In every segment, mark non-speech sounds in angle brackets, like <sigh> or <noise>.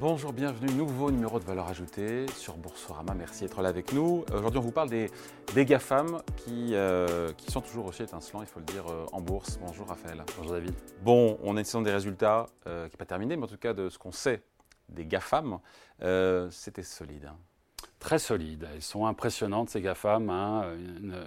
Bonjour, bienvenue, nouveau numéro de valeur ajoutée sur Boursorama. Merci d'être là avec nous. Aujourd'hui, on vous parle des, des GAFAM qui, euh, qui sont toujours aussi étincelants, il faut le dire, euh, en bourse. Bonjour Raphaël. Bonjour David. Bon, on a une saison des résultats euh, qui n'est pas terminée, mais en tout cas de ce qu'on sait des GAFAM, c'était solide. hein. Très solides. Elles sont impressionnantes, ces GAFAM. hein,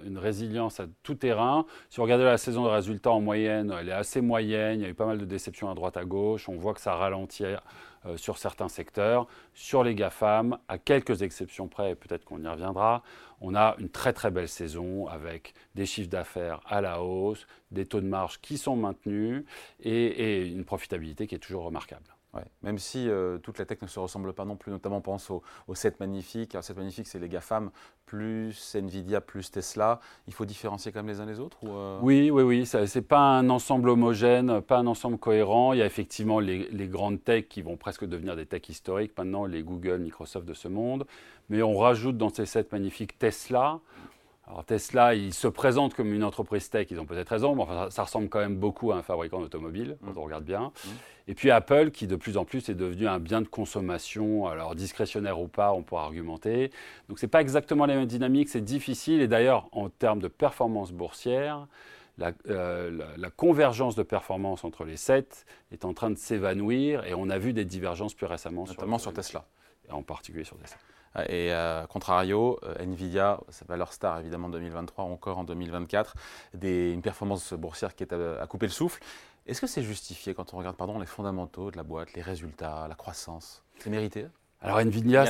Une, résilience à tout terrain. Si vous regardez la saison de résultats en moyenne, elle est assez moyenne. Il y a eu pas mal de déceptions à droite à gauche. On voit que ça ralentit euh, sur certains secteurs. Sur les GAFAM, à quelques exceptions près, et peut-être qu'on y reviendra, on a une très très belle saison avec des chiffres d'affaires à la hausse, des taux de marge qui sont maintenus et une profitabilité qui est toujours remarquable. Même si euh, toute la tech ne se ressemble pas non plus, notamment on pense aux au 7 magnifiques. Alors 7 magnifiques, c'est les GAFAM plus Nvidia plus Tesla. Il faut différencier quand même les uns les autres euh, Oui, oui, oui. Ce n'est pas un ensemble homogène, pas un ensemble cohérent. Il y a effectivement les, grandes techs qui vont presque devenir des techs historiques maintenant, les Google, Microsoft de ce monde. Mais on rajoute dans ces sept magnifiques Tesla. Alors Tesla, ils se présentent comme une entreprise tech, ils ont peut-être raison, mais enfin, ça, ressemble quand même beaucoup à un fabricant d'automobile, quand Mm. on regarde bien. Mm. Et puis Apple, qui de plus en plus est devenu un bien de consommation, alors discrétionnaire ou pas, on pourra argumenter. Donc c'est pas exactement la même dynamique, c'est difficile. Et d'ailleurs, en termes de performance boursière, la, euh, la- la convergence de performance entre les sept est en train de s'évanouir et on a vu des divergences plus récemment notamment sur Tesla. et en particulier sur Tesla. Et à contrario, euh, Nvidia, sa valeur star évidemment en 2023, encore en 2024, des, une performance boursière qui est à, à couper le souffle. Est-ce que c'est justifié quand on regarde pardon, les fondamentaux de la boîte, les résultats, la croissance? C'est mérité? Alors Nvidia,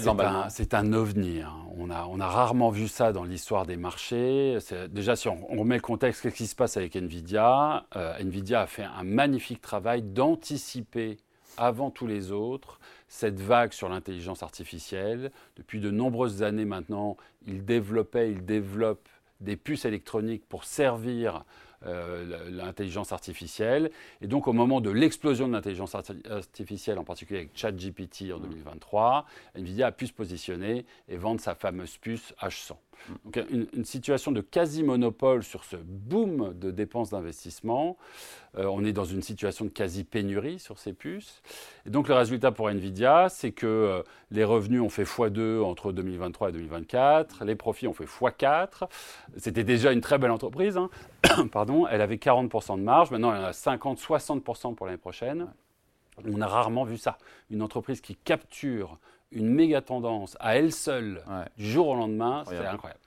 c'est un, un ovni. hein. On, a, on a rarement vu ça dans l'histoire des marchés. Déjà, si on, on remet le contexte, qu'est-ce qui se passe avec Nvidia? Euh, Nvidia a fait un magnifique travail d'anticiper avant tous les autres cette vague sur l'intelligence artificielle. Depuis de nombreuses années maintenant, il développait, il développe des puces électroniques pour servir euh, l'intelligence artificielle. Et donc, au moment de l'explosion de l'intelligence arti- artificielle, en particulier avec ChatGPT en 2023, Nvidia a pu se positionner et vendre sa fameuse puce H100. Donc, une, une situation de quasi-monopole sur ce boom de dépenses d'investissement. Euh, on est dans une situation de quasi-pénurie sur ces puces. Et donc, le résultat pour Nvidia, c'est que euh, les revenus ont fait x2 entre 2023 et 2024, les profits ont fait x4. C'était déjà une très belle entreprise. hein. <coughs> Pardon, elle avait 40% de marge, maintenant elle en a 50-60% pour l'année prochaine. On a rarement vu ça. Une entreprise qui capture une méga tendance à elle seule Ouais. du jour au lendemain, c'est Incroyable.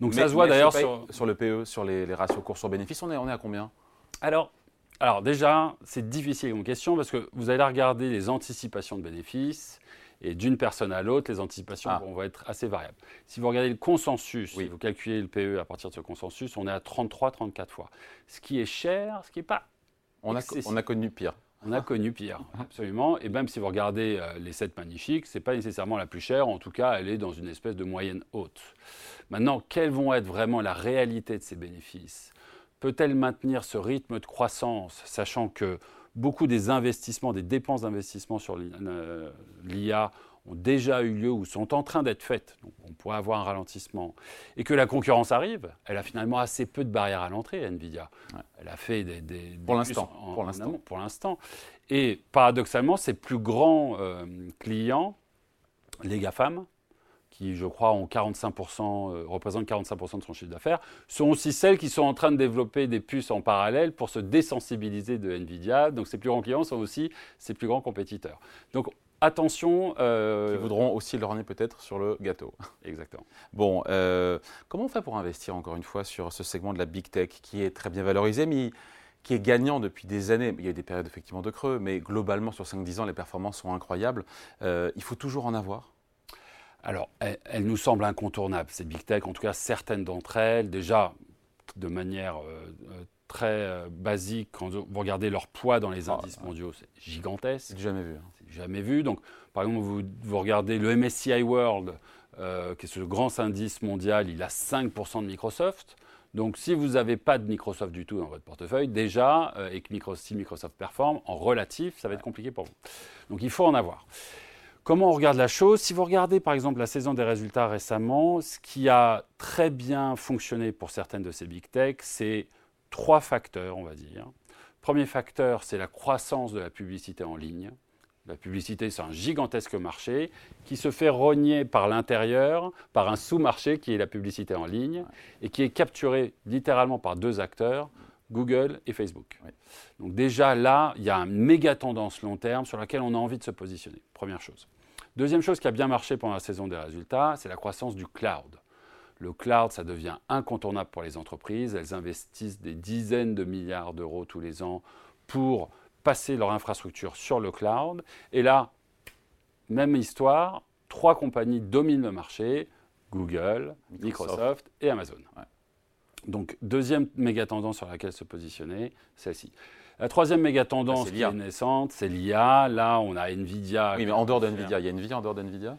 Donc Mais- ça se voit d'ailleurs sur... sur le PE, sur les, les ratios cours sur bénéfice, on est, on est à combien? Alors, alors déjà, c'est difficile comme question parce que vous allez regarder les anticipations de bénéfices et d'une personne à l'autre, les anticipations Ah. vont être assez variables. Si vous regardez le consensus, Oui. si vous calculez le PE à partir de ce consensus, on est à 33-34 fois. Ce qui est cher, ce qui n'est pas on a, Excessif. on a connu pire. on a connu pire, <laughs> absolument. Et même si vous regardez euh, les 7 magnifiques, ce n'est pas nécessairement la plus chère. En tout cas, elle est dans une espèce de moyenne haute. Maintenant, quelles vont être vraiment la réalité de ces bénéfices? Peut-elle maintenir ce rythme de croissance, sachant que beaucoup des investissements, des dépenses d'investissement sur l'I- euh, l'IA ont déjà eu lieu ou sont en train d'être faites, donc on pourrait avoir un ralentissement, et que la concurrence arrive, elle a finalement assez peu de barrières à l'entrée, Nvidia. Ouais. Elle a fait des... des- Pour l'instant, pour l'instant. Et paradoxalement, ses plus grands euh, clients, les GAFAM, qui je crois ont 45%, euh, représentent 45% de son chiffre d'affaires, sont aussi celles qui sont en train de développer des puces en parallèle pour se désensibiliser de Nvidia. Donc ces plus grands clients sont aussi ses plus grands compétiteurs. Donc attention. euh, Qui voudront aussi leur nez peut-être sur le gâteau. <laughs> Exactement. Bon, euh, comment on fait pour investir encore une fois sur ce segment de la big tech qui est très bien valorisé, mais qui est gagnant depuis des années? Il y a eu des périodes effectivement de creux, mais globalement sur 5-10 ans, les performances sont incroyables. Euh, il faut toujours en avoir. Alors, elles, elles nous semblent incontournables, ces big tech, en tout cas certaines d'entre elles, déjà de manière euh, euh, très euh, basique, quand vous regardez leur poids dans les Ah, indices mondiaux, c'est gigantesque. C'est jamais vu. hein. C'est jamais vu. Donc, par exemple, vous, vous regardez le MSCI World, euh, qui est ce grand indice mondial, il a 5% de Microsoft. Donc, si vous n'avez pas de Microsoft du tout dans votre portefeuille, déjà, et que Micro- si Microsoft performe, en relatif, ça va être compliqué pour vous. Donc, il faut en avoir. Comment on regarde la chose? Si vous regardez par exemple la saison des résultats récemment, ce qui a très bien fonctionné pour certaines de ces big tech, c'est trois facteurs, on va dire. Premier facteur, c'est la croissance de la publicité en ligne. La publicité, c'est un gigantesque marché qui se fait rogner par l'intérieur par un sous-marché qui est la publicité en ligne et qui est capturé littéralement par deux acteurs, Google et Facebook. Donc déjà là, il y a une méga tendance long terme sur laquelle on a envie de se positionner. Première chose. Deuxième chose qui a bien marché pendant la saison des résultats, c'est la croissance du cloud. Le cloud, ça devient incontournable pour les entreprises. Elles investissent des dizaines de milliards d'euros tous les ans pour passer leur infrastructure sur le cloud. Et là, même histoire, trois compagnies dominent le marché, Google, Microsoft, et Amazon. Donc, deuxième méga tendance sur laquelle se positionner, celle-ci. La troisième méga tendance qui est naissante, c'est l'IA. Là, on a Nvidia. Oui, mais en dehors de Nvidia, il y a Nvidia en dehors de Nvidia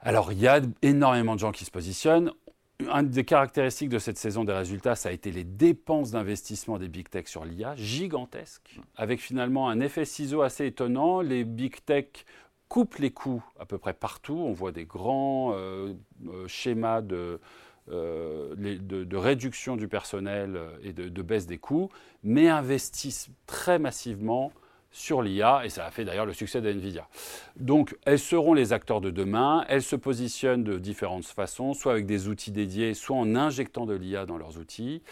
Alors, il y a énormément de gens qui se positionnent. Une des caractéristiques de cette saison des résultats, ça a été les dépenses d'investissement des big tech sur l'IA, gigantesques, avec finalement un effet ciseau assez étonnant. Les big tech coupent les coûts à peu près partout. On voit des grands euh, euh, schémas de, euh, de, réduction du personnel et de, de, baisse des coûts, mais investissent très massivement sur l'IA, et ça a fait d'ailleurs le succès de Nvidia. Donc, elles seront les acteurs de demain, elles se positionnent de différentes façons, soit avec des outils dédiés, soit en injectant de l'IA dans leurs outils,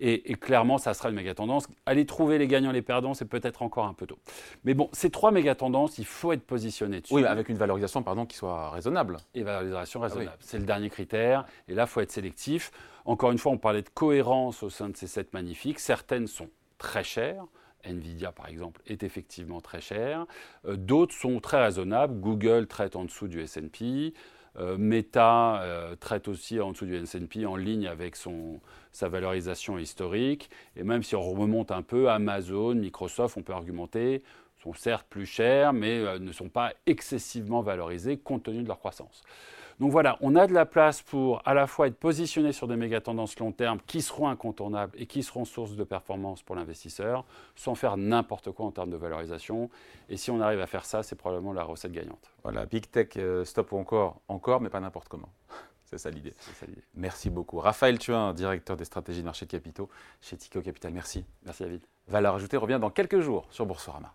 et, clairement, ça sera une méga tendance. Aller trouver les gagnants, les perdants, c'est peut-être encore un peu tôt. Mais bon, ces trois méga tendances, il faut être positionné dessus. Oui, avec une valorisation, pardon, qui soit raisonnable. Et valorisation ah raisonnable, c'est le dernier critère, et là, il faut être sélectif. Encore une fois, on parlait de cohérence au sein de ces sept magnifiques, certaines sont très chères, Nvidia, par exemple, est effectivement très cher. Euh, d'autres sont très raisonnables. Google traite en dessous du S&P. Euh, Meta euh, traite aussi en dessous du S&P en ligne avec son, sa valorisation historique. Et même si on remonte un peu, Amazon, Microsoft, on peut argumenter, sont certes plus chers, mais ne sont pas excessivement valorisés compte tenu de leur croissance. Donc voilà, on a de la place pour à la fois être positionné sur des méga tendances long terme qui seront incontournables et qui seront source de performance pour l'investisseur, sans faire n'importe quoi en termes de valorisation. Et si on arrive à faire ça, c'est probablement la recette gagnante. Voilà, Big Tech, euh, stop encore, encore, mais pas n'importe comment. <laughs> C'est ça l'idée. Merci beaucoup. Raphaël Thuin, directeur des stratégies de marché de capitaux chez Tico Capital. Merci. Merci David. Valeur ajoutée revient dans quelques jours sur Boursorama.